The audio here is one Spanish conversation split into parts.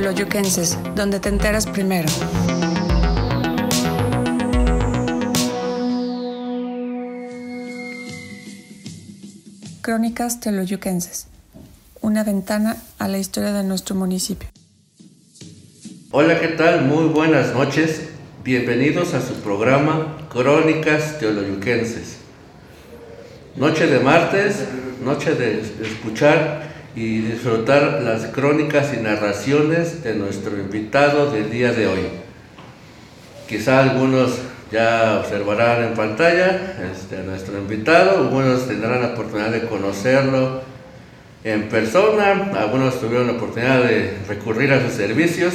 Teoloyuquenses, donde te enteras primero. Crónicas Teoloyuquenses, una ventana a la historia de nuestro municipio. Hola, ¿qué tal? Muy buenas noches. Bienvenidos a su programa Crónicas Teoloyuquenses. Noche de martes, noche de escuchar y disfrutar las crónicas y narraciones de nuestro invitado del día de hoy. Quizá algunos ya observarán en pantalla este, a nuestro invitado, algunos tendrán la oportunidad de conocerlo en persona, algunos tuvieron la oportunidad de recurrir a sus servicios.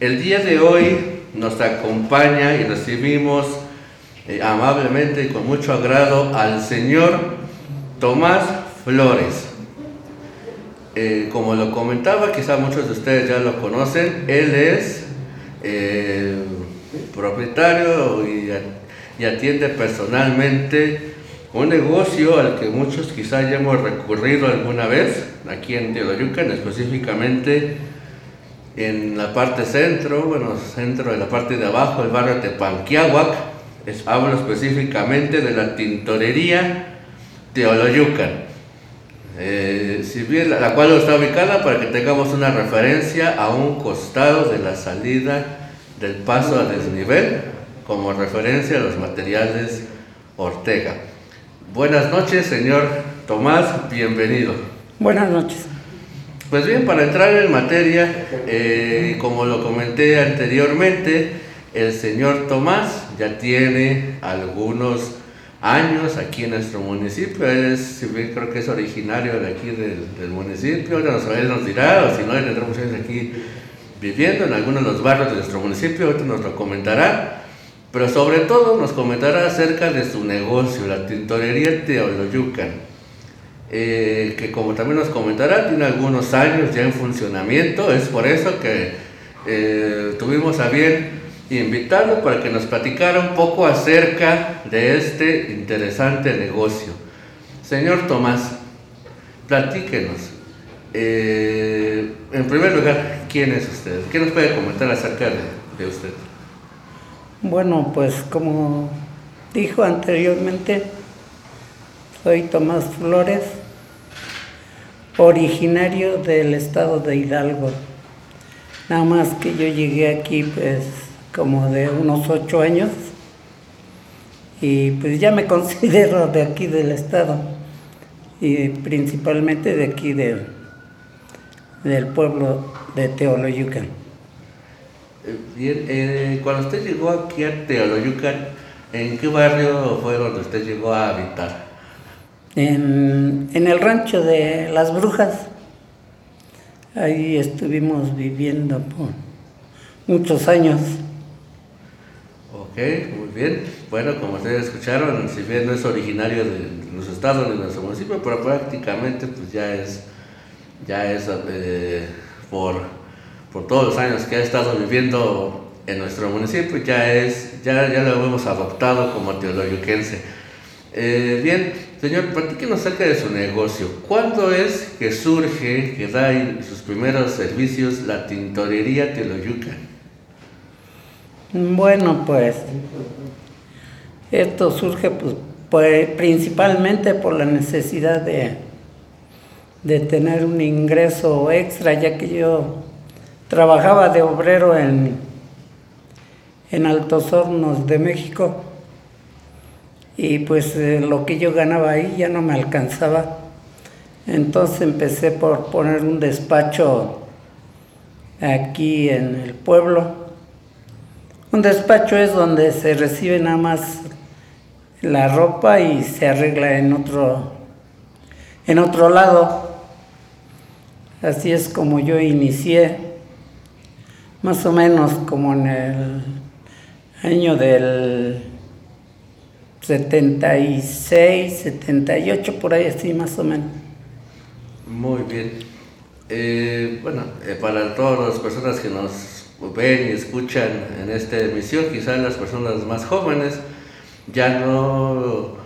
El día de hoy nos acompaña y recibimos eh, amablemente y con mucho agrado al señor Tomás Flores. Eh, como lo comentaba, quizá muchos de ustedes ya lo conocen, él es eh, propietario y, atiende personalmente un negocio al que muchos quizá ya hemos recurrido alguna vez, aquí en Teodoyucan, específicamente en la parte centro, bueno, centro de la parte de abajo, el barrio Tepanquiahuac, es, hablo específicamente de la tintorería Teoloyucan, eh, si bien la, cual está ubicada para que tengamos una referencia a un costado de la salida del paso a desnivel, como referencia a los materiales Ortega. Buenas noches, señor Tomás, bienvenido. Buenas noches. Pues bien, para entrar en materia, eh, como lo comenté anteriormente, el señor Tomás ya tiene algunos años aquí en nuestro municipio. Es, creo que es originario de aquí del, municipio. Ahora él nos dirá, o si no, años aquí viviendo en algunos de los barrios de nuestro municipio. Ahorita nos lo comentará. Pero sobre todo nos comentará acerca de su negocio, la tintorería Teoloyucan eh, que como también nos comentará, tiene algunos años ya en funcionamiento, es por eso que eh, tuvimos a bien invitarlo para que nos platicara un poco acerca de este interesante negocio. Señor Tomás, platíquenos. Eh, en primer lugar, ¿quién es usted? ¿Qué nos puede comentar acerca de usted? Bueno, pues como dijo anteriormente, soy Tomás Flores, originario del estado de Hidalgo. Nada más que yo llegué aquí pues como de unos ocho años y pues ya me considero de aquí del estado y principalmente de aquí del pueblo de Teoloyucan. Eh, bien, eh, cuando usted llegó aquí a Teoloyucan, ¿en qué barrio fue donde usted llegó a habitar? en, el rancho de las brujas. Ahí estuvimos viviendo por muchos años. Muy bien. Bueno, como ustedes escucharon, si bien no es originario de nuestro estado ni de nuestro municipio, pero prácticamente pues ya es, ya es eh, por, por todos los años que ha estado viviendo en nuestro municipio, ya es, ya, ya lo hemos adoptado como teologiquense. Eh, bien, señor, platíquenos acerca de su negocio. ¿Cuándo es que surge, que da sus primeros servicios la tintorería Teoloyuca? Bueno, pues esto surge pues, principalmente por la necesidad de, de tener un ingreso extra, ya que yo trabajaba de obrero en, en Altos Hornos de México y pues eh, lo que yo ganaba ahí ya no me alcanzaba. Entonces empecé por poner un despacho aquí en el pueblo. Un despacho es donde se recibe nada más la ropa y se arregla en otro en otro lado. Así es como yo inicié, más o menos como en el año del 76, 78, por ahí así más o menos. Muy bien. Eh, bueno, eh, para todas las personas que nos ven y escuchan en esta emisión, quizás las personas más jóvenes ya no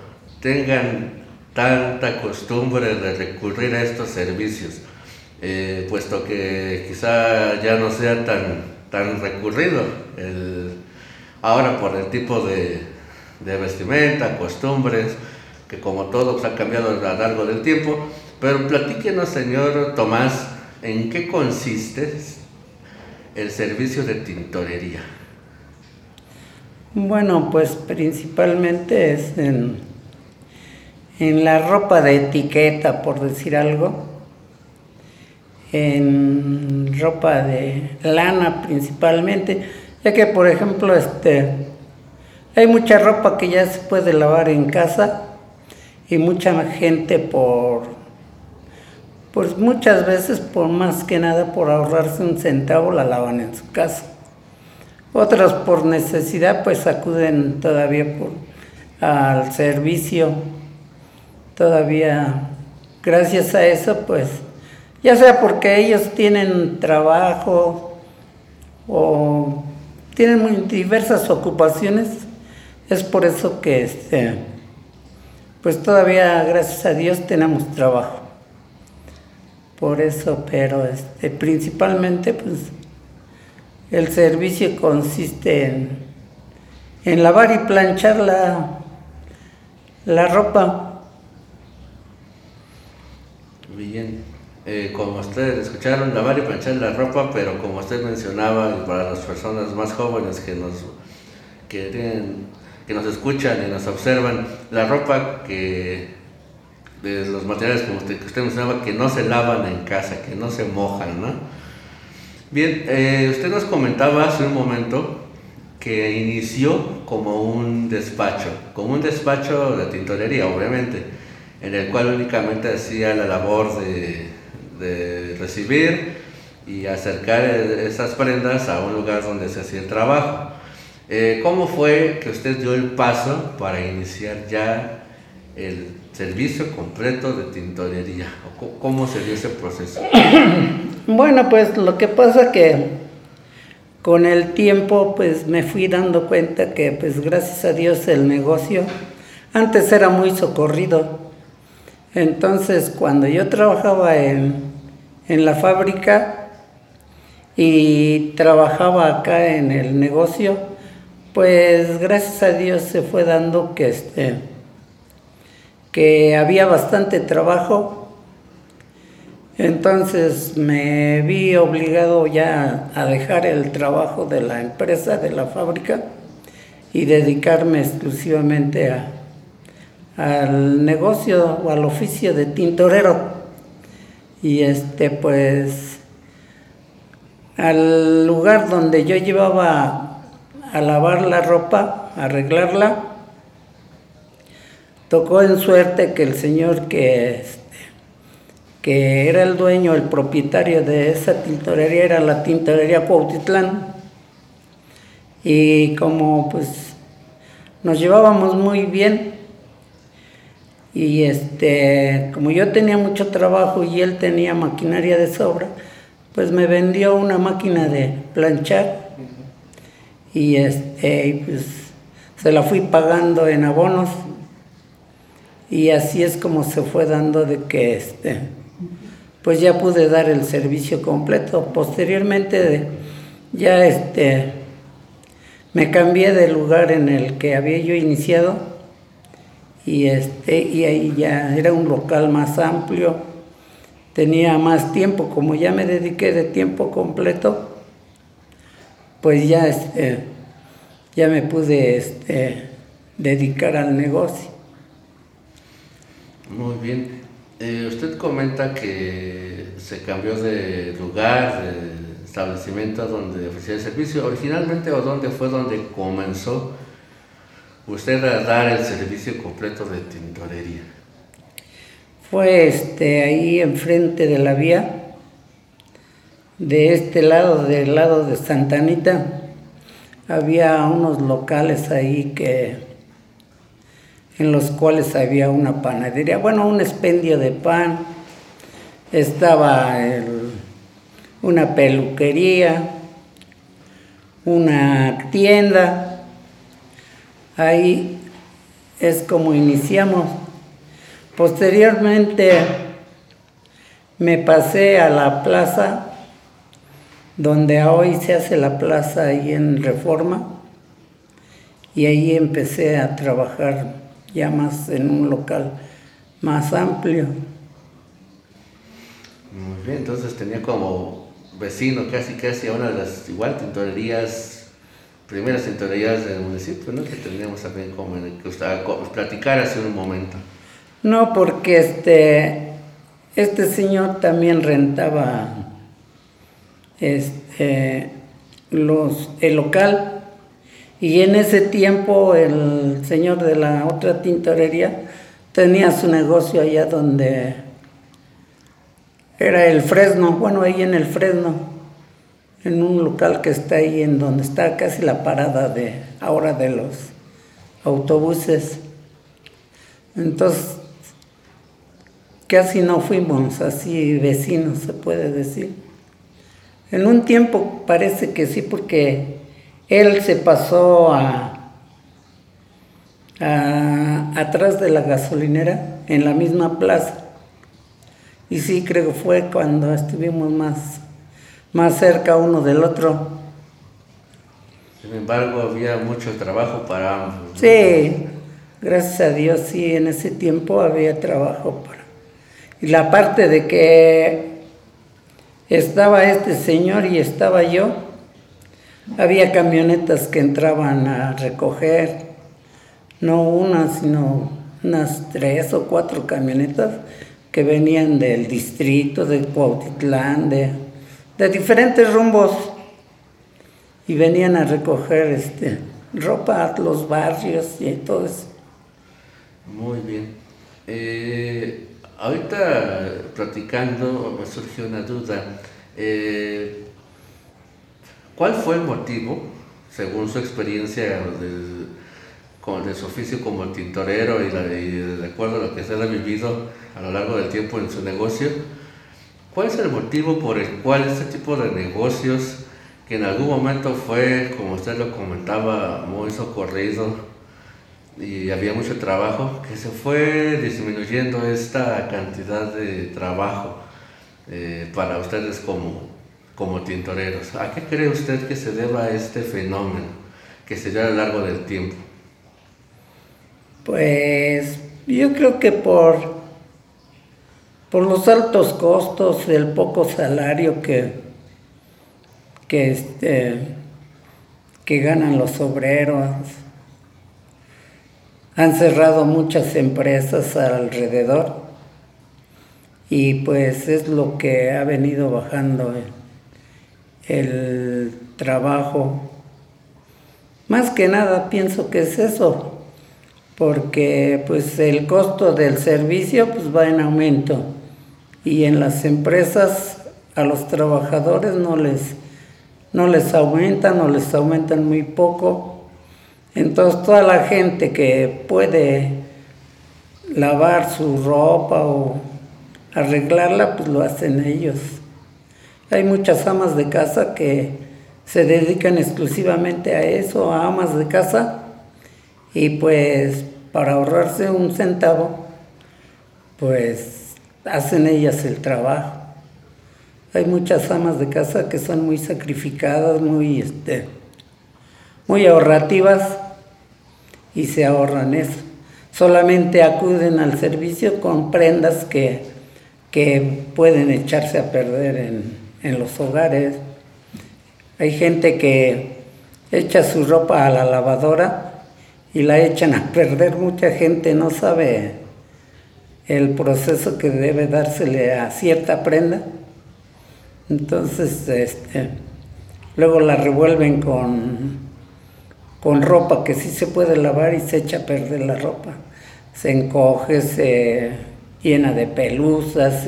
tengan tanta costumbre de recurrir a estos servicios. eh, puesto que quizá ya no sea tan, tan recurrido el, ahora por el tipo de, de vestimenta, costumbres, que como todo pues, ha cambiado a lo largo del tiempo. Pero platíquenos, señor Tomás, ¿en qué consiste el servicio de tintorería? Bueno, pues principalmente es en, en la ropa de etiqueta, por decir algo, en ropa de lana principalmente, ya que por ejemplo este hay mucha ropa que ya se puede lavar en casa y mucha gente por pues muchas veces por más que nada por ahorrarse un centavo la lavan en su casa. Otros por necesidad pues acuden todavía al servicio. Todavía gracias a eso pues ya sea porque ellos tienen trabajo o tienen muy diversas ocupaciones, es por eso que este, pues todavía gracias a Dios tenemos trabajo. Por eso, pero este, principalmente pues el servicio consiste en, en lavar y planchar la, la ropa. Bien. Eh, como ustedes escucharon, lavar y planchar la ropa, pero como usted mencionaba, para las personas más jóvenes que nos, que, que nos escuchan y nos observan, la ropa que de los materiales como usted, que usted mencionaba, que no se lavan en casa, que no se mojan, ¿no? Bien, eh, usted nos comentaba hace un momento que inició como un despacho, como un despacho de tintorería, obviamente, en el cual únicamente hacía la labor de recibir y acercar esas prendas a un lugar donde se hacía el trabajo. Eh, ¿Cómo fue que usted dio el paso para iniciar ya el servicio completo de tintorería? ¿Cómo se dio ese proceso? Bueno, pues lo que pasa que con el tiempo pues me fui dando cuenta que pues gracias a Dios el negocio antes era muy socorrido. Entonces cuando yo trabajaba en, en la fábrica y trabajaba acá en el negocio, pues gracias a Dios se fue dando que este que había bastante trabajo. Entonces me vi obligado ya a dejar el trabajo de la empresa, de la fábrica, y dedicarme exclusivamente a, al negocio o al oficio de tintorero. Y este, pues, al lugar donde yo llevaba a lavar la ropa, a arreglarla, tocó en suerte que el señor que, este, que era el dueño, el propietario de esa tintorería, era la tintorería Cuautitlán. Y como pues nos llevábamos muy bien, y este, como yo tenía mucho trabajo y él tenía maquinaria de sobra, pues me vendió una máquina de planchar. Y este, pues se la fui pagando en abonos y así es como se fue dando de que este, pues ya pude dar el servicio completo. Posteriormente ya este, me cambié del lugar en el que había yo iniciado. Y este y ahí ya era un local más amplio. Tenía más tiempo como ya me dediqué de tiempo completo pues ya este ya me pude este dedicar al negocio muy bien. Eh, usted comenta que se cambió de lugar de establecimiento donde ofrecía el servicio. Originalmente o dónde fue donde comenzó usted a dar el servicio completo de tintorería? Fue este, ahí enfrente de la vía, de este lado, del lado de Santa Anita, había unos locales ahí que en los cuales había una panadería, bueno, un expendio de pan, estaba una peluquería, una tienda, Ahí es como iniciamos. Posteriormente me pasé a la plaza donde hoy se hace la plaza ahí en Reforma y ahí empecé a trabajar ya más en un local más amplio. Muy bien, entonces tenía como vecino casi casi a una de las igual tintorerías, primeras tintorerías del municipio, ¿no? Que teníamos también como en el que usted platicar hace un momento. No, porque este, este señor también rentaba este, los, el local y en ese tiempo el señor de la otra tintorería tenía su negocio allá donde era el Fresno, bueno, ahí en el Fresno, en un local que está ahí en donde está casi la parada de ahora de los autobuses. Entonces, casi no fuimos así vecinos, se puede decir. En un tiempo parece que sí, porque él se pasó a, a atrás de la gasolinera en la misma plaza y sí, creo que fue cuando estuvimos más, más cerca uno del otro. Sin embargo, había mucho trabajo para ambos. Sí, gracias a Dios, sí, en ese tiempo había trabajo para... Y la parte de que estaba este señor y estaba yo, había camionetas que entraban a recoger, no una, sino unas tres o cuatro camionetas que venían del distrito, de Cuautitlán, de, diferentes rumbos y venían a recoger este, ropa los barrios y todo eso. Muy bien. Eh, ahorita platicando me surgió una duda. Eh, ¿Cuál fue el motivo, según su experiencia con, de su oficio como tintorero y, de acuerdo a lo que se ha vivido a lo largo del tiempo en su negocio, ¿cuál es el motivo por el cual este tipo de negocios, que en algún momento fue, como usted lo comentaba, muy socorrido y había mucho trabajo, que se fue disminuyendo esta cantidad de trabajo eh, para ustedes como, como tintoreros? ¿A qué cree usted que se deba este fenómeno que se dio a lo largo del tiempo? Pues yo creo que por, por los altos costos, el poco salario que, que, este, que ganan los obreros, han cerrado muchas empresas alrededor y pues es lo que ha venido bajando el, trabajo. Más que nada pienso que es eso, porque pues el costo del servicio pues va en aumento. Y en las empresas a los trabajadores no les no les aumentan o les aumentan muy poco. Entonces toda la gente que puede lavar su ropa o arreglarla pues lo hacen ellos hay muchas amas de casa que se dedican exclusivamente a eso a amas de casa y pues para ahorrarse un centavo, pues hacen ellas el trabajo. Hay muchas amas de casa que son muy sacrificadas, muy, este, muy ahorrativas y se ahorran eso. Solamente acuden al servicio con prendas que, que pueden echarse a perder en, en los hogares. Hay gente que echa su ropa a la lavadora y la echan a perder. Mucha gente no sabe el proceso que debe dársele a cierta prenda. Entonces, este, luego la revuelven con, con ropa que sí se puede lavar y se echa a perder la ropa. Se encoge, se llena de pelusas,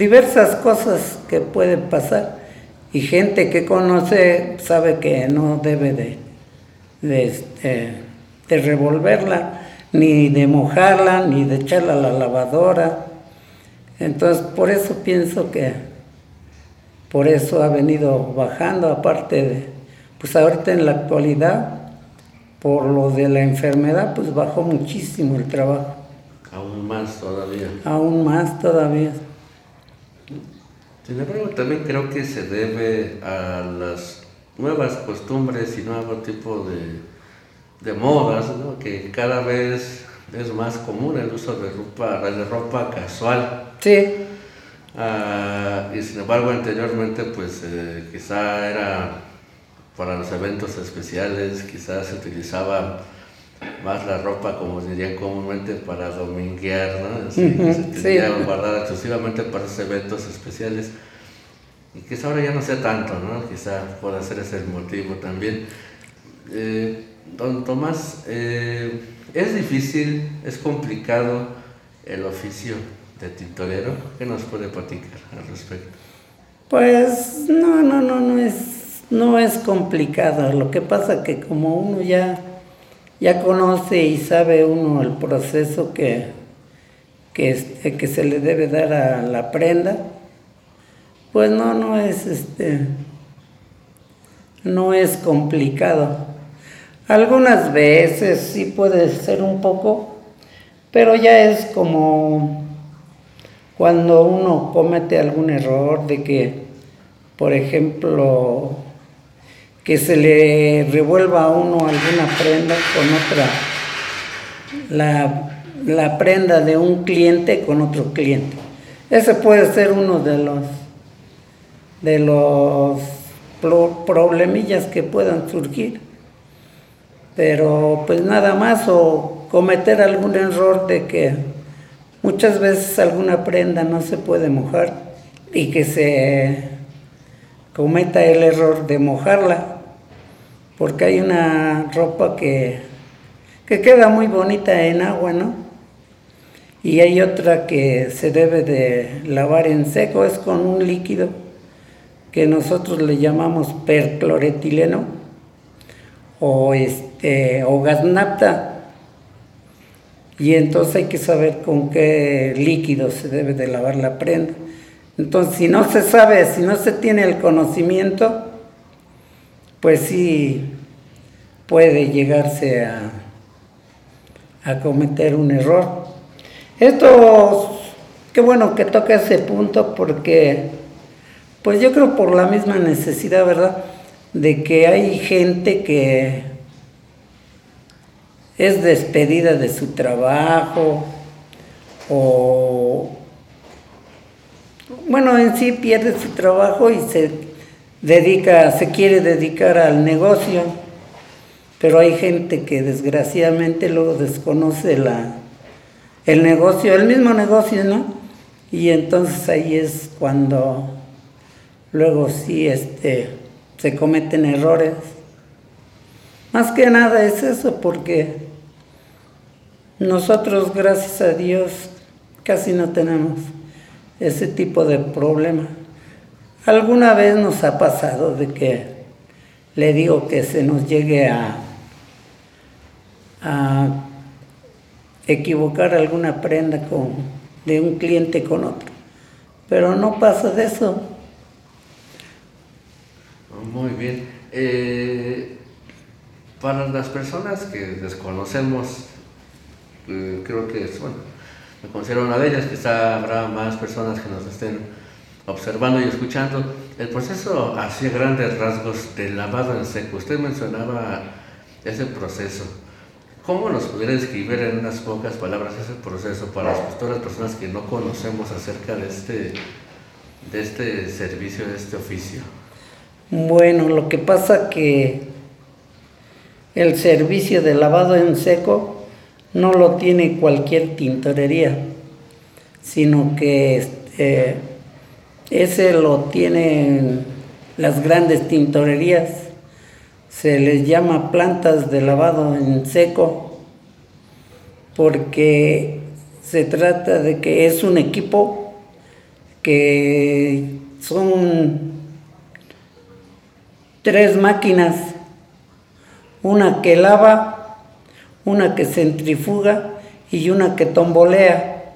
diversas cosas que pueden pasar. Y gente que conoce sabe que no debe de, de este, de revolverla, ni de mojarla, ni de echarla a la lavadora. Entonces, por eso pienso que por eso ha venido bajando, aparte de, pues ahorita en la actualidad, por lo de la enfermedad, pues bajó muchísimo el trabajo. Aún más todavía. Aún más todavía. Sin embargo, también creo que se debe a las nuevas costumbres y nuevo tipo de, de modas, ¿no? que cada vez es más común el uso de ropa, de ropa casual. Sí. Ah, y sin embargo, anteriormente, pues eh, quizá era para los eventos especiales, quizás se utilizaba más la ropa, como dirían comúnmente, para dominguear, ¿no? se tenía guardada exclusivamente para esos eventos especiales. Y quizá ahora ya no sea tanto, ¿no? Quizá pueda ser ese el motivo también. Eh, don Tomás, eh, es difícil, es complicado el oficio de tintorero. ¿Qué nos puede platicar al respecto? Pues no, no, no, no es, no es complicado. Lo que pasa que como uno ya, ya conoce y sabe uno el proceso que, que, se le debe dar a la prenda, pues no, no es este, no es complicado. Algunas veces sí puede ser un poco, pero ya es como cuando uno comete algún error de que, por ejemplo, que se le revuelva a uno alguna prenda con otra, la, la prenda de un cliente con otro cliente. Ese puede ser uno de los de los problemillas que puedan surgir pero pues nada más o cometer algún error de que muchas veces alguna prenda no se puede mojar y que se cometa el error de mojarla porque hay una ropa que, que queda muy bonita en agua, ¿no? Y hay otra que se debe de lavar en seco, es con un líquido que nosotros le llamamos percloretileno o este o. Y entonces hay que saber con qué líquido se debe de lavar la prenda. Entonces, si no se sabe, si no se tiene el conocimiento, pues sí puede llegarse a, a cometer un error. Esto, qué bueno que toca ese punto porque, pues yo creo por la misma necesidad, ¿verdad? De que hay gente que es despedida de su trabajo o, bueno, en sí pierde su trabajo y se dedica, se quiere dedicar al negocio, pero hay gente que desgraciadamente luego desconoce la, el negocio, el mismo negocio, ¿no? Y entonces ahí es cuando luego sí este, se cometen errores. Más que nada es eso, porque nosotros, gracias a Dios, casi no tenemos ese tipo de problema. Alguna vez nos ha pasado de que le digo que se nos llegue a, a equivocar alguna prenda con, de un cliente con otro, pero no pasa de eso. Muy bien. Eh, para las personas que desconocemos eh, creo que es, bueno, me considero una de ellas, quizá habrá más personas que nos estén observando y escuchando. El proceso hacia grandes rasgos del lavado en seco, usted mencionaba ese proceso. ¿Cómo nos pudiera describir en unas pocas palabras ese proceso para todas las personas que no conocemos acerca de este, de este servicio, de este oficio? Bueno, lo que pasa que el servicio de lavado en seco no lo tiene cualquier tintorería, sino que este, ese lo tienen las grandes tintorerías. Se les llama plantas de lavado en seco porque se trata de que es un equipo que son tres máquinas, una que lava, una que centrifuga y una que tombolea.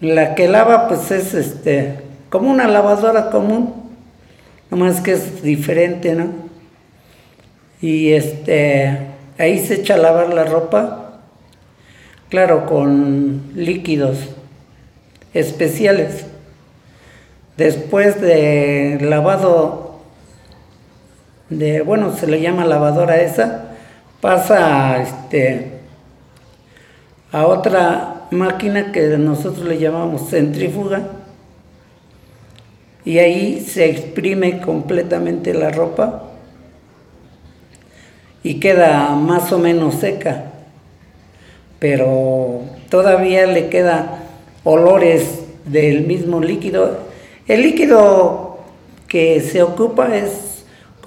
La que lava pues es este como una lavadora común, nomás que es diferente, ¿no? Y este ahí se echa a lavar la ropa, claro, con líquidos especiales. Después de lavado, de, bueno, se le llama lavadora esa, pasa este, a otra máquina que nosotros le llamamos centrífuga y ahí se exprime completamente la ropa y queda más o menos seca, pero todavía le queda olores del mismo líquido. El líquido que se ocupa es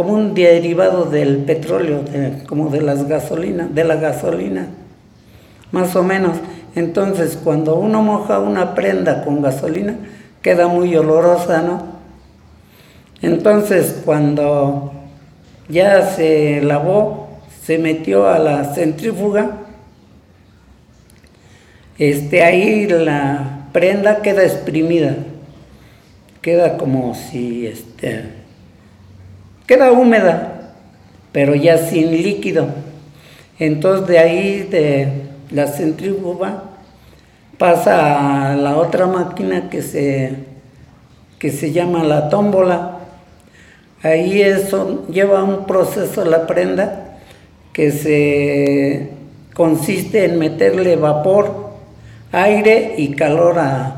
como un derivado del petróleo, como de las gasolinas, de la gasolina, más o menos. Entonces, cuando uno moja una prenda con gasolina, queda muy olorosa, ¿no? Entonces, cuando ya se lavó, se metió a la centrífuga, este, ahí la prenda queda exprimida, queda como si, este, queda húmeda, pero ya sin líquido. Entonces de ahí de la centrífuga pasa a la otra máquina que se, que se llama la tómbola. Ahí eso lleva un proceso la prenda que se consiste en meterle vapor, aire y calor a,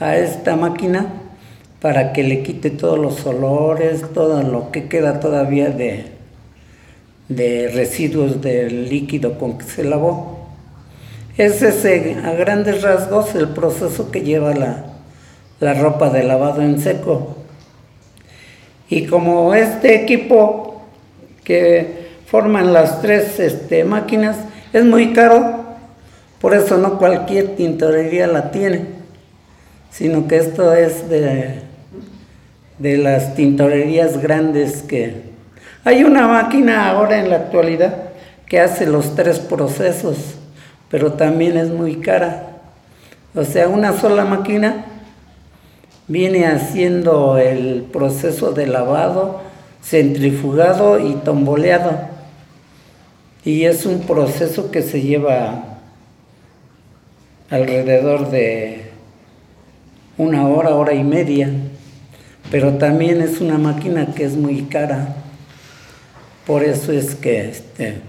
esta máquina para que le quite todos los olores, todo lo que queda todavía de, de residuos del líquido con que se lavó. Ese es a grandes rasgos el proceso que lleva la, la ropa de lavado en seco. Y como este equipo que forman las tres este, máquinas es muy caro, por eso no cualquier tintorería la tiene, sino que esto es de, de las tintorerías grandes que... Hay una máquina ahora en la actualidad que hace los tres procesos, pero también es muy cara. O sea, una sola máquina viene haciendo el proceso de lavado, centrifugado y tomboleado. Y es un proceso que se lleva alrededor de una hora, hora y media, pero también es una máquina que es muy cara. Por eso es que, este,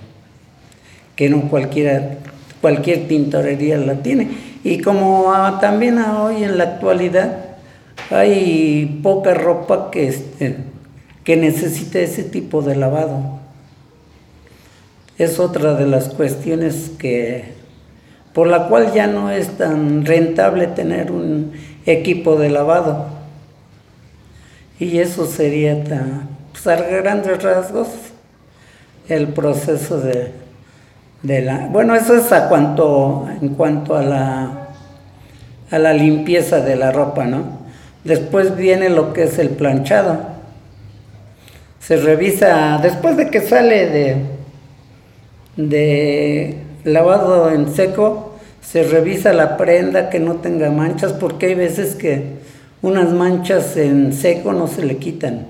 que no cualquiera, cualquier tintorería la tiene. Y como también hoy en la actualidad hay poca ropa que, este, que necesite ese tipo de lavado. Es otra de las cuestiones que por la cual ya no es tan rentable tener un equipo de lavado. Y eso sería tan, pues a grandes rasgos el proceso de, la... Bueno, eso es a cuanto, en cuanto a la, a la limpieza de la ropa, ¿no? Después viene lo que es el planchado. Se revisa, después de que sale de, de lavado en seco, se revisa la prenda que no tenga manchas, porque hay veces que unas manchas en seco no se le quitan.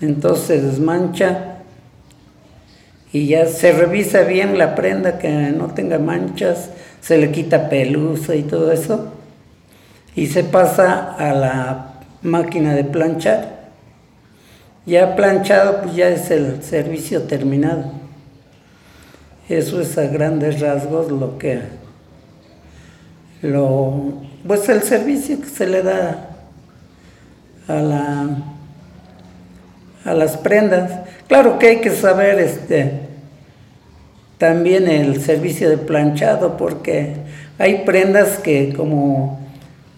Entonces se desmancha y ya se revisa bien la prenda que no tenga manchas, se le quita pelusa y todo eso, y se pasa a la máquina de planchar. Ya planchado, pues ya es el servicio terminado. Eso es a grandes rasgos lo que, lo, pues el servicio que se le da a la, a las prendas. Claro que hay que saber este, también el servicio de planchado porque hay prendas que como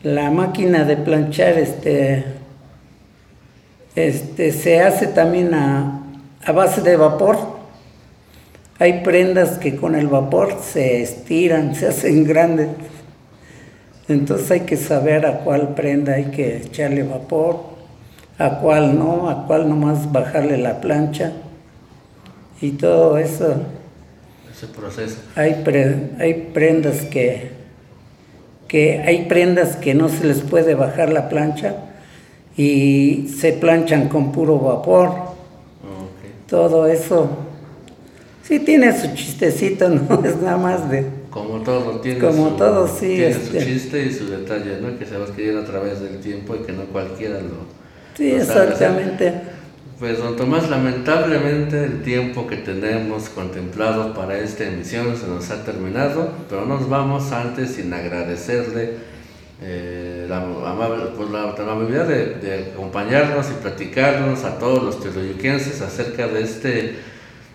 la máquina de planchar este, este, se hace también a, a base de vapor hay prendas que con el vapor se estiran, se hacen grandes. Entonces hay que saber a cuál prenda hay que echarle vapor, a cuál no, a cuál nomás bajarle la plancha y todo eso. Ese proceso. Hay, hay prendas que, que hay prendas que no se les puede bajar la plancha y se planchan con puro vapor. Todo eso Sí tiene su chistecito, no es nada más de... Como todo tiene, Como su, todo, sí, tiene su este. chiste y su detalle, ¿no? Que sabemos que viene a través del tiempo y que no cualquiera lo, Sí, lo sabe hacer. exactamente. Pues don Tomás, lamentablemente el tiempo que tenemos contemplado para esta emisión se nos ha terminado, pero no nos vamos antes sin agradecerle eh, la, amable, pues, la, la amabilidad de, de acompañarnos y platicarnos a todos los teoloyuquenses acerca de este,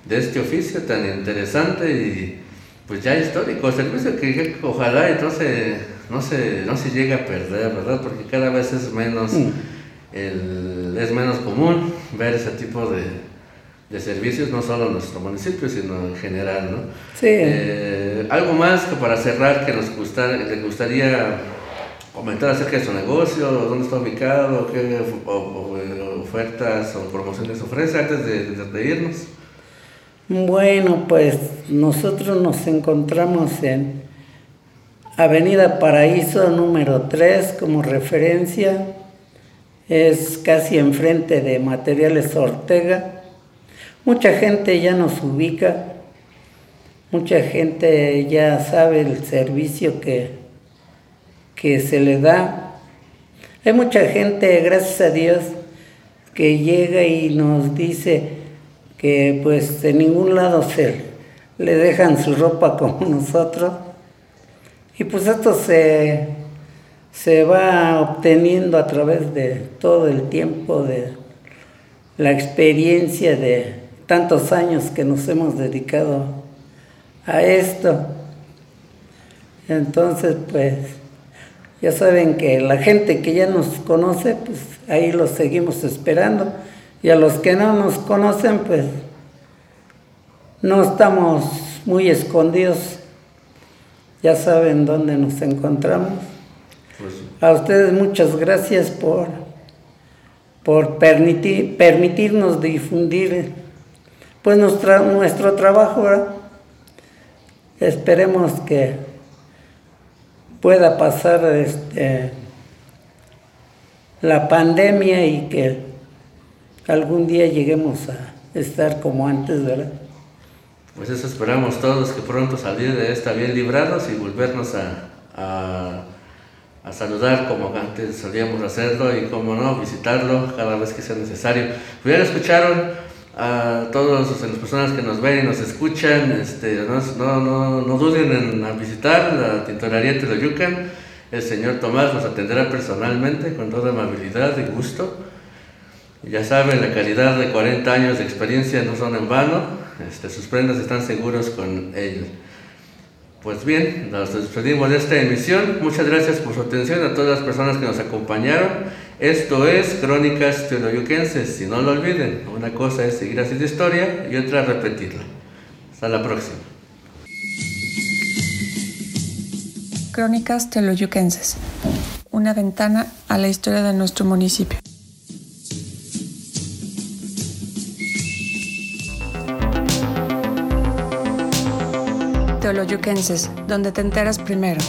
de este oficio tan interesante y pues ya histórico, servicio que, ojalá y no se, no, se, llegue a perder, ¿verdad? Porque cada vez es menos Mm. el- es menos común ver ese tipo de, de servicios, no solo en nuestro municipio, sino en general, ¿no? Sí. Eh, algo más que para cerrar que nos gustar, le gustaría comentar acerca de su negocio, dónde está ubicado, qué of- o- ofertas o promociones ofrece antes de, de- de irnos. Bueno, pues nosotros nos encontramos en Avenida Paraíso número 3 como referencia. Es casi enfrente de Materiales Ortega. Mucha gente ya nos ubica. Mucha gente ya sabe el servicio que, que se le da. Hay mucha gente, gracias a Dios, que llega y nos dice que pues en ningún lado se le dejan su ropa como nosotros. Y pues esto se, se va obteniendo a través de todo el tiempo, de la experiencia de tantos años que nos hemos dedicado a esto. Entonces, pues, ya saben que la gente que ya nos conoce, pues ahí los seguimos esperando. Y a los que no nos conocen, pues no estamos muy escondidos. Ya saben dónde nos encontramos. Pues, A ustedes muchas gracias por, por permitir, permitirnos difundir pues nuestra, nuestro trabajo. ¿verdad? Esperemos que pueda pasar este, la pandemia y que algún día lleguemos a estar como antes, ¿verdad? pues eso esperamos todos, que pronto salir de esta bien librados y volvernos a, a, saludar como antes solíamos hacerlo y como no, visitarlo cada vez que sea necesario. Pues ya escucharon a todas las personas que nos ven y nos escuchan, este, no, no, no duden en visitar la tintorería Teloyucan. El señor Tomás nos atenderá personalmente con toda amabilidad y gusto. Ya saben, la calidad de 40 años de experiencia no son en vano. Este, sus prendas están seguros con él. Pues bien, nos despedimos de esta emisión. Muchas gracias por su atención a todas las personas que nos acompañaron. Esto es Crónicas Teoloyuquenses. Si no lo olviden, una cosa es seguir haciendo historia y otra repetirla. Hasta la próxima. Crónicas Teoloyuquenses. Una ventana a la historia de nuestro municipio. Teoloyuquenses, donde te enteras primero.